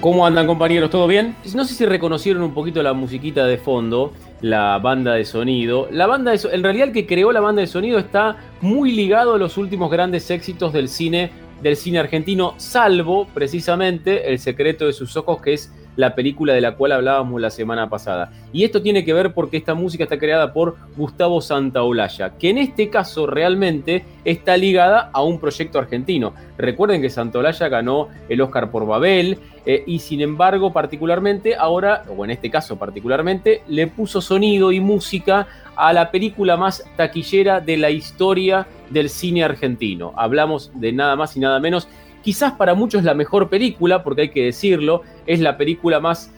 ¿Cómo andan compañeros? ¿Todo bien? No sé si reconocieron un poquito la musiquita de fondo, la banda de sonido. La banda de en realidad el que creó la banda de sonido está muy ligado a los últimos grandes éxitos del cine del cine argentino, salvo precisamente El secreto de sus ojos, que es la película de la cual hablábamos la semana pasada. Y esto tiene que ver porque esta música está creada por Gustavo Santaolalla, que en este caso realmente está ligada a un proyecto argentino. Recuerden que Santaolalla ganó el Oscar por Babel eh, y sin embargo particularmente ahora, o en este caso particularmente, le puso sonido y música a la película más taquillera de la historia del cine argentino. Hablamos de nada más y nada menos Quizás para muchos la mejor película, porque hay que decirlo, es la película más,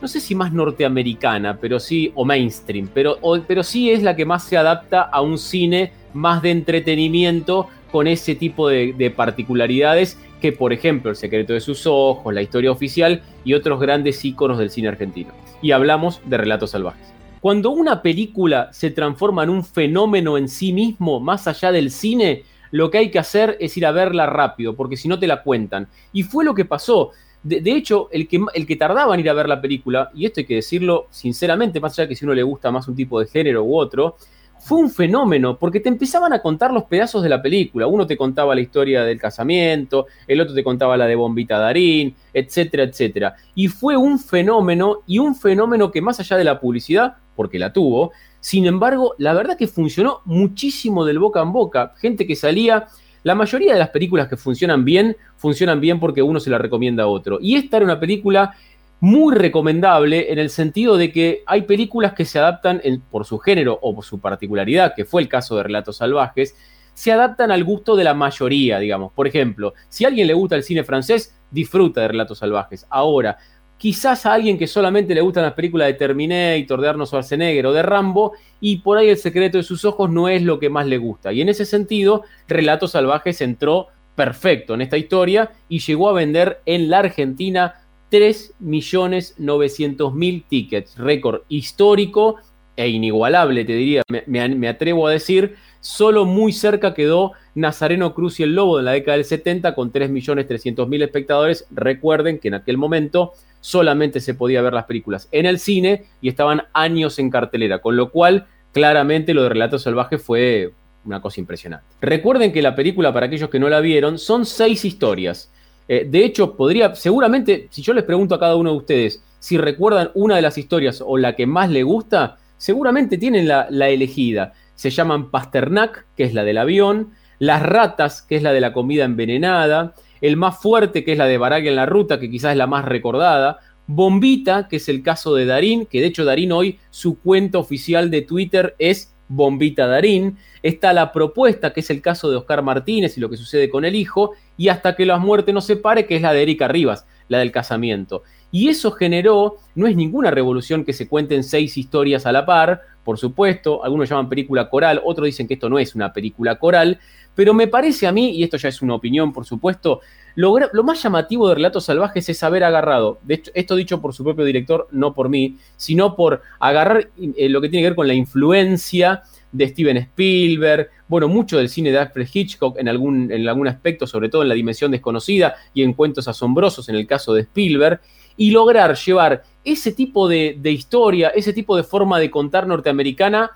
no sé si más norteamericana, pero sí, o mainstream, pero, pero sí es la que más se adapta a un cine más de entretenimiento con ese tipo de, de particularidades que, por ejemplo, El secreto de sus ojos, La historia oficial y otros grandes íconos del cine argentino. Y hablamos de Relatos Salvajes. Cuando una película se transforma en un fenómeno en sí mismo, más allá del cine, lo que hay que hacer es ir a verla rápido, porque si no te la cuentan. Y fue lo que pasó. De, hecho, el que, el que tardaba en ir a ver la película, y esto hay que decirlo sinceramente, más allá de que si uno le gusta más un tipo de género u otro, fue un fenómeno, porque te empezaban a contar los pedazos de la película. Uno te contaba la historia del casamiento, el otro te contaba la de Bombita Darín, etcétera, etcétera. Y fue un fenómeno, y un fenómeno que más allá de la publicidad, porque la tuvo, sin embargo, la verdad que funcionó muchísimo del boca en boca. Gente que salía, la mayoría de las películas que funcionan bien, funcionan bien porque uno se la recomienda a otro. Y esta era una película muy recomendable en el sentido de que hay películas que se adaptan por su género o por su particularidad, que fue el caso de Relatos Salvajes, se adaptan al gusto de la mayoría, digamos. Por ejemplo, si a alguien le gusta el cine francés, disfruta de Relatos Salvajes. Ahora, quizás a alguien que solamente le gustan las películas de Terminator, de Arnold Schwarzenegger o de Rambo, y por ahí el secreto de sus ojos no es lo que más le gusta. Y en ese sentido, Relatos Salvajes entró perfecto en esta historia y llegó a vender en la Argentina 3.900.000 tickets, récord histórico e inigualable, te diría, me, atrevo a decir, solo muy cerca quedó Nazareno Cruz y el Lobo de la década del 70 con 3.300.000 espectadores. Recuerden que en aquel momento solamente se podía ver las películas en el cine y estaban años en cartelera, con lo cual claramente lo de Relatos Salvajes fue una cosa impresionante. Recuerden que la película, para aquellos que no la vieron, son seis historias. Eh, de hecho, podría, seguramente, si yo les pregunto a cada uno de ustedes si recuerdan una de las historias o la que más le gusta, seguramente tienen la, elegida. Se llaman Pasternak, que es la del avión, Las ratas, que es la de la comida envenenada, el más fuerte, que es la de Baraglia en la ruta, que quizás es la más recordada, Bombita, que es el caso de Darín, que de hecho Darín hoy su cuenta oficial de Twitter es Bombita Darín, está la propuesta, que es el caso de Oscar Martínez y lo que sucede con el hijo, y hasta que la muerte no se pare, que es la de Erika Rivas, la del casamiento. Y eso generó, no es ninguna revolución que se cuenten seis historias a la par, por supuesto, algunos llaman película coral, otros dicen que esto no es una película coral, pero me parece a mí, y esto ya es una opinión, por supuesto, lo, más llamativo de Relatos Salvajes es haber agarrado, de hecho, esto dicho por su propio director, no por mí, sino por agarrar eh, lo que tiene que ver con la influencia de Steven Spielberg, bueno, mucho del cine de Alfred Hitchcock en algún, en algún aspecto, sobre todo en la dimensión desconocida y en cuentos asombrosos en el caso de Spielberg, y lograr llevar ese tipo de, historia, ese tipo de forma de contar norteamericana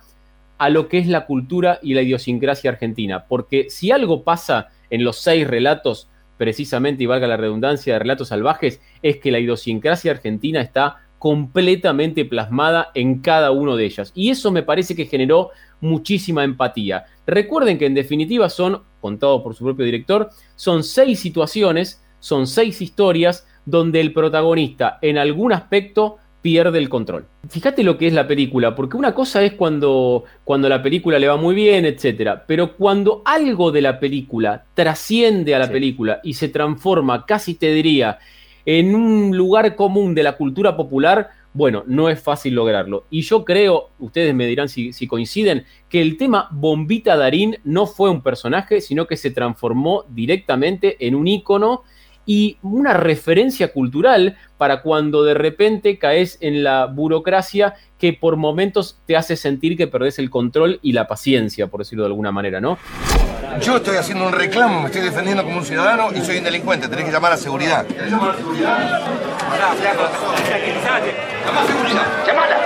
a lo que es la cultura y la idiosincrasia argentina. Porque si algo pasa en los seis relatos, precisamente, y valga la redundancia, de relatos salvajes, es que la idiosincrasia argentina está completamente plasmada en cada uno de ellas. Y eso me parece que generó muchísima empatía. Recuerden que en definitiva son, contado por su propio director, son seis situaciones, son seis historias donde el protagonista en algún aspecto pierde el control. Fíjate lo que es la película, porque una cosa es cuando, cuando la película le va muy bien, etc. Pero cuando algo de la película trasciende a la película y se transforma, casi te diría, en un lugar común de la cultura popular, bueno, no es fácil lograrlo. Y yo creo, ustedes me dirán si, si, coinciden, que el tema Bombita Darín no fue un personaje, sino que se transformó directamente en un ícono y una referencia cultural para cuando de repente caes en la burocracia que por momentos te hace sentir que perdés el control y la paciencia, por decirlo de alguna manera, ¿no? Yo estoy haciendo un reclamo, me estoy defendiendo como un ciudadano y soy un delincuente, tenés que llamar a seguridad. Llama a seguridad. Llama a seguridad.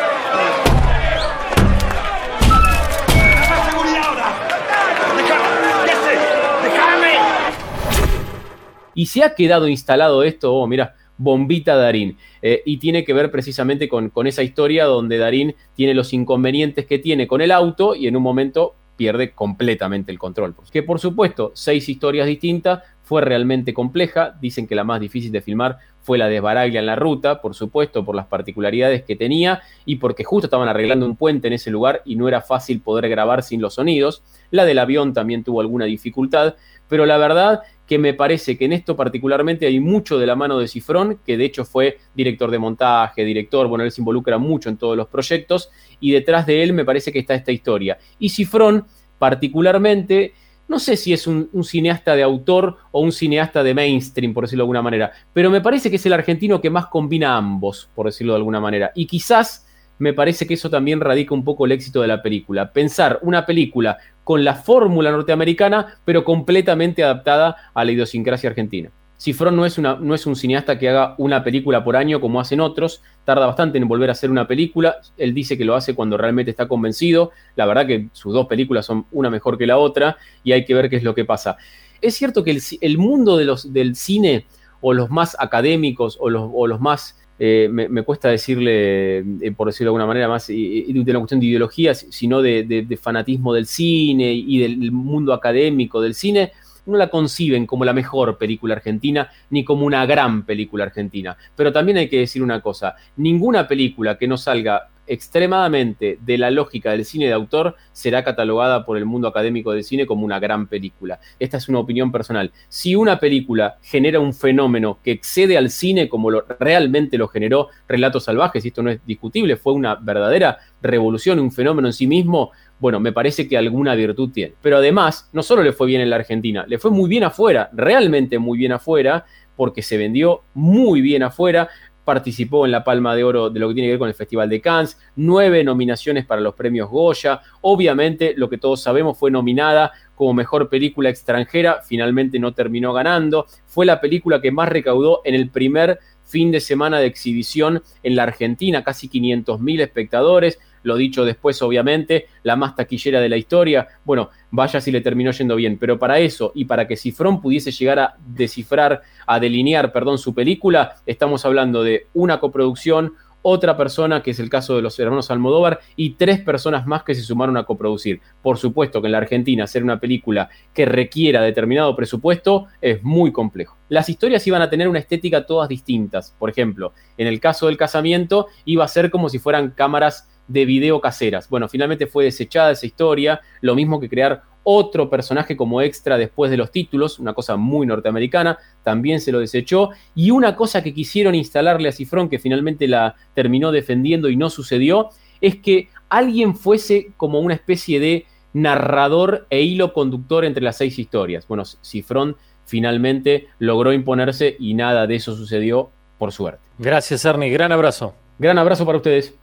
Y se ha quedado instalado esto, oh, mira, Bombita Darín. Eh, y tiene que ver precisamente con, con, esa historia donde Darín tiene los inconvenientes que tiene con el auto y en un momento pierde completamente el control. Que por supuesto, seis historias distintas, fue realmente compleja. Dicen que la más difícil de filmar fue la de Baraglia en la ruta, por supuesto, por las particularidades que tenía y porque justo estaban arreglando un puente en ese lugar y no era fácil poder grabar sin los sonidos. La del avión también tuvo alguna dificultad, pero la verdad que me parece que en esto particularmente hay mucho de la mano de Cifrón, que de hecho fue director de montaje, director, bueno, él se involucra mucho en todos los proyectos, y detrás de él me parece que está esta historia. Y Cifrón, particularmente, no sé si es un, un, cineasta de autor o un cineasta de mainstream, por decirlo de alguna manera, pero me parece que es el argentino que más combina ambos, por decirlo de alguna manera. Y quizás me parece que eso también radica un poco el éxito de la película. Pensar una película con la fórmula norteamericana, pero completamente adaptada a la idiosincrasia argentina. Cifrón no es, una, no es un cineasta que haga una película por año como hacen otros, tarda bastante en volver a hacer una película, él dice que lo hace cuando realmente está convencido, la verdad que sus dos películas son una mejor que la otra y hay que ver qué es lo que pasa. Es cierto que el, el mundo de los, del cine, o los más académicos, o los, o los más eh, me, cuesta decirle, eh, por decirlo de alguna manera, más de una cuestión de ideología, sino de, fanatismo del cine y del mundo académico del cine, no la conciben como la mejor película argentina ni como una gran película argentina. Pero también hay que decir una cosa, ninguna película que no salga extremadamente de la lógica del cine de autor será catalogada por el mundo académico del cine como una gran película. Esta es una opinión personal. Si una película genera un fenómeno que excede al cine como lo, realmente lo generó Relatos Salvajes, y esto no es discutible, fue una verdadera revolución, un fenómeno en sí mismo, bueno, me parece que alguna virtud tiene. Pero además, no solo le fue bien en la Argentina, le fue muy bien afuera, realmente muy bien afuera, porque se vendió muy bien afuera participó en la Palma de Oro de lo que tiene que ver con el Festival de Cannes, nueve nominaciones para los premios Goya, obviamente lo que todos sabemos fue nominada como mejor película extranjera, finalmente no terminó ganando, fue la película que más recaudó en el primer fin de semana de exhibición en la Argentina, casi 500 mil espectadores, lo dicho después, obviamente, la más taquillera de la historia. Bueno, vaya si le terminó yendo bien, pero para eso y para que Cifrón pudiese llegar a descifrar, a delinear, perdón, su película, estamos hablando de una coproducción, otra persona, que es el caso de los hermanos Almodóvar, y tres personas más que se sumaron a coproducir. Por supuesto que en la Argentina hacer una película que requiera determinado presupuesto es muy complejo. Las historias iban a tener una estética todas distintas. Por ejemplo, en el caso del casamiento iba a ser como si fueran cámaras de video caseras. Bueno, finalmente fue desechada esa historia, lo mismo que crear otro personaje como extra después de los títulos, una cosa muy norteamericana, también se lo desechó, y una cosa que quisieron instalarle a Cifrón, que finalmente la terminó defendiendo y no sucedió, es que alguien fuese como una especie de narrador e hilo conductor entre las seis historias. Bueno, Cifrón finalmente logró imponerse y nada de eso sucedió, por suerte. Gracias, Ernie. Gran abrazo. Gran abrazo para ustedes.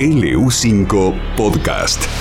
LU5 Podcast.